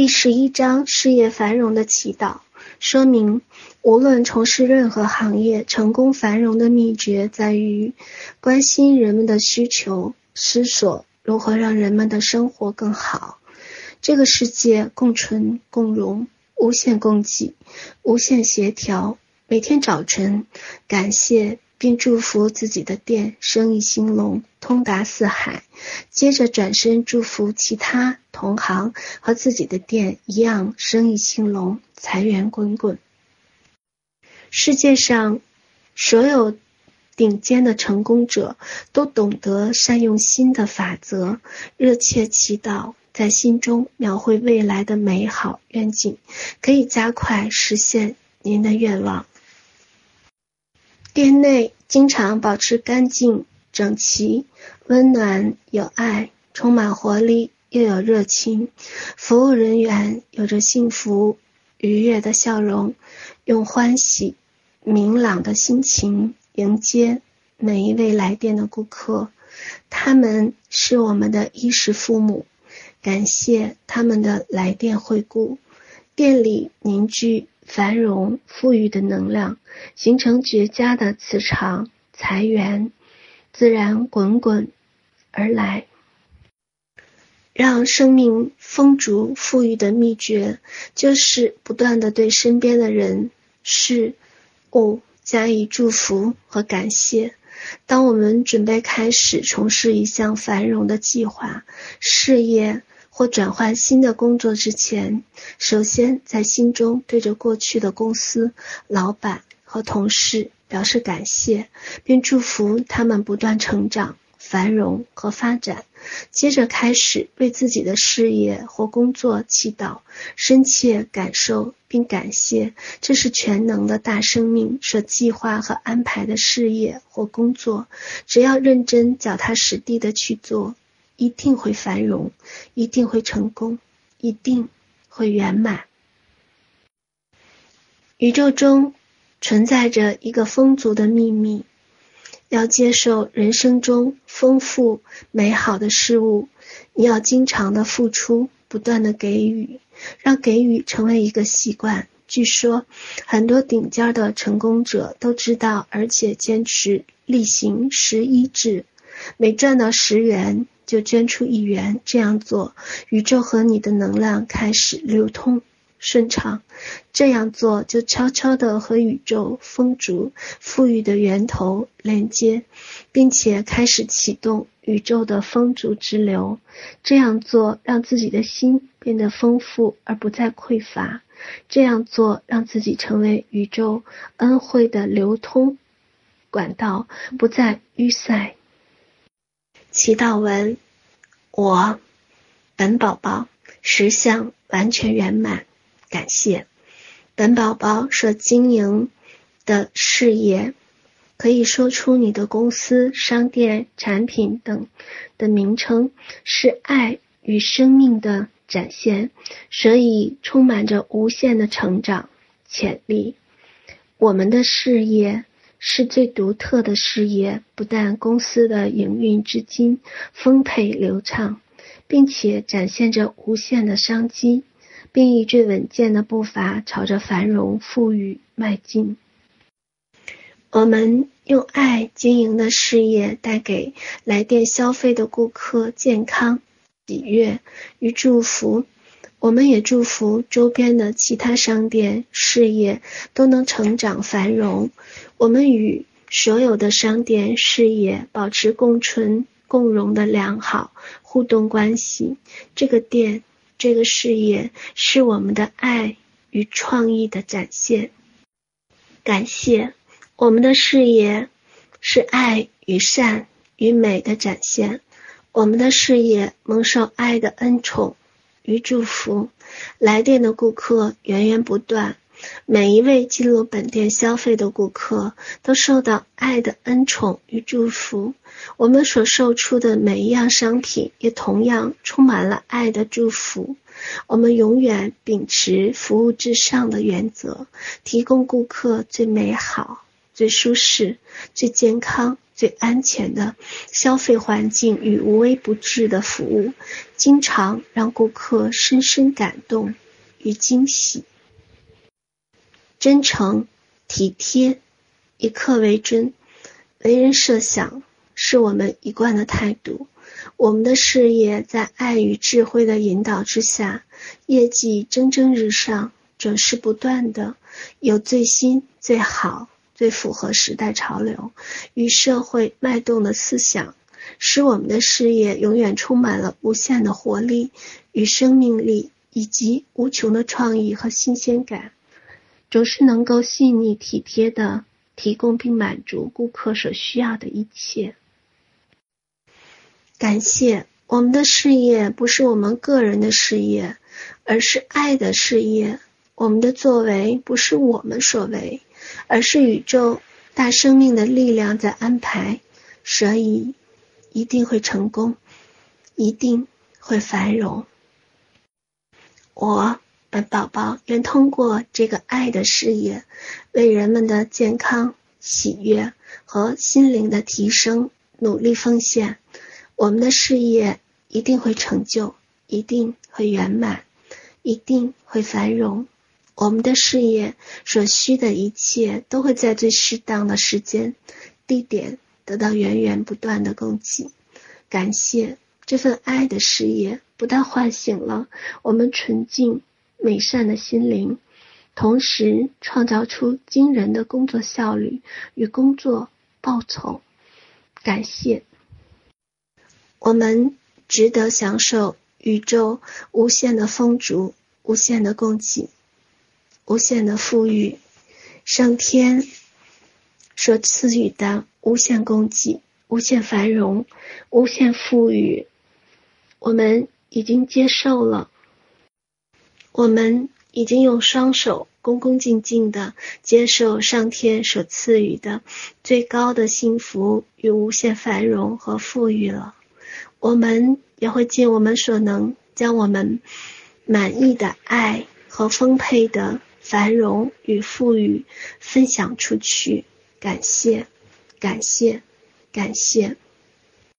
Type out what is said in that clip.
第十一章事业繁荣的祈祷说明，无论从事任何行业，成功繁荣的秘诀在于关心人们的需求，思索如何让人们的生活更好。这个世界共存共荣，无限供给，无限协调。每天早晨，感谢并祝福自己的店生意兴隆，通达四海。接着转身祝福其他同行和自己的店一样生意兴隆，财源滚滚。世界上所有顶尖的成功者都懂得善用心的法则，热切祈祷。在心中描绘未来的美好愿景，可以加快实现您的愿望。店内经常保持干净、整齐、温暖、有爱，充满活力又有热情。服务人员有着幸福愉悦的笑容，用欢喜明朗的心情迎接每一位来店的顾客。他们是我们的衣食父母。感谢他们的来电惠顾，店里凝聚繁荣富裕的能量，形成绝佳的磁场，财源自然滚滚而来。让生命丰足富裕的秘诀，就是不断地对身边的人事物加以祝福和感谢。当我们准备开始从事一项繁荣的计划、事业，或转换新的工作之前，首先在心中对着过去的公司、老板和同事表示感谢，并祝福他们不断成长、繁荣和发展。接着开始为自己的事业或工作祈祷，深切感受并感谢，这是全能的大生命所计划和安排的事业或工作。只要认真、脚踏实地的去做。一定会繁荣，一定会成功，一定会圆满。宇宙中存在着一个丰足的秘密，要接受人生中丰富美好的事物，你要经常的付出，不断的给予，让给予成为一个习惯。据说很多顶尖的成功者都知道，而且坚持例行十一制，每赚到十元，就捐出一元，这样做，宇宙和你的能量开始流通顺畅。这样做就悄悄地和宇宙丰足富裕的源头连接，并且开始启动宇宙的丰足之流。这样做让自己的心变得丰富而不再匮乏。这样做让自己成为宇宙恩惠的流通管道，不再淤塞。祈祷文：我本宝宝实相完全圆满，感谢本宝宝所经营的事业，可以说出你的公司、商店、产品等的名称，是爱与生命的展现，所以充满着无限的成长潜力。我们的事业。是最独特的事业，不但公司的营运资金丰沛流畅，并且展现着无限的商机，并以最稳健的步伐朝着繁荣富裕迈进。我们用爱经营的事业，带给来店消费的顾客健康、喜悦与祝福。我们也祝福周边的其他商店事业都能成长繁荣。我们与所有的商店事业保持共存共荣的良好互动关系。这个店，这个事业是我们的爱与创意的展现。感谢我们的事业是爱与善与美的展现。我们的事业蒙受爱的恩宠。与祝福，来店的顾客源源不断，每一位进入本店消费的顾客都受到爱的恩宠与祝福。我们所售出的每一样商品也同样充满了爱的祝福。我们永远秉持服务至上的原则，提供顾客最美好、最舒适、最健康、最安全的消费环境与无微不至的服务，经常让顾客深深感动与惊喜。真诚、体贴，以客为尊，为人设想，是我们一贯的态度。我们的事业在爱与智慧的引导之下，业绩蒸蒸日上，准时不断的，有最新、最好、最符合时代潮流与社会脉动的思想，使我们的事业永远充满了无限的活力与生命力，以及无穷的创意和新鲜感，总是能够细腻体贴的提供并满足顾客所需要的一切。感谢我们的事业不是我们个人的事业，而是爱的事业。我们的作为不是我们所为，而是宇宙大生命的力量在安排，所以一定会成功，一定会繁荣。我本宝宝愿通过这个爱的事业，为人们的健康、喜悦和心灵的提升努力奉献。我们的事业一定会成就，一定会圆满，一定会繁荣。我们的事业所需的一切都会在最适当的时间、地点得到源源不断的供给。感谢这份爱的事业，不但唤醒了我们纯净美善的心灵，同时创造出惊人的工作效率与工作报酬。感谢。我们值得享受宇宙无限的丰足、无限的供给、无限的富裕，上天所赐予的无限供给、无限繁荣、无限富裕，我们已经接受了。我们已经用双手恭恭敬敬地接受上天所赐予的最高的幸福与无限繁荣和富裕了。我们也会尽我们所能，将我们满意的爱和丰沛的繁荣与富裕分享出去。感谢，感谢，感谢。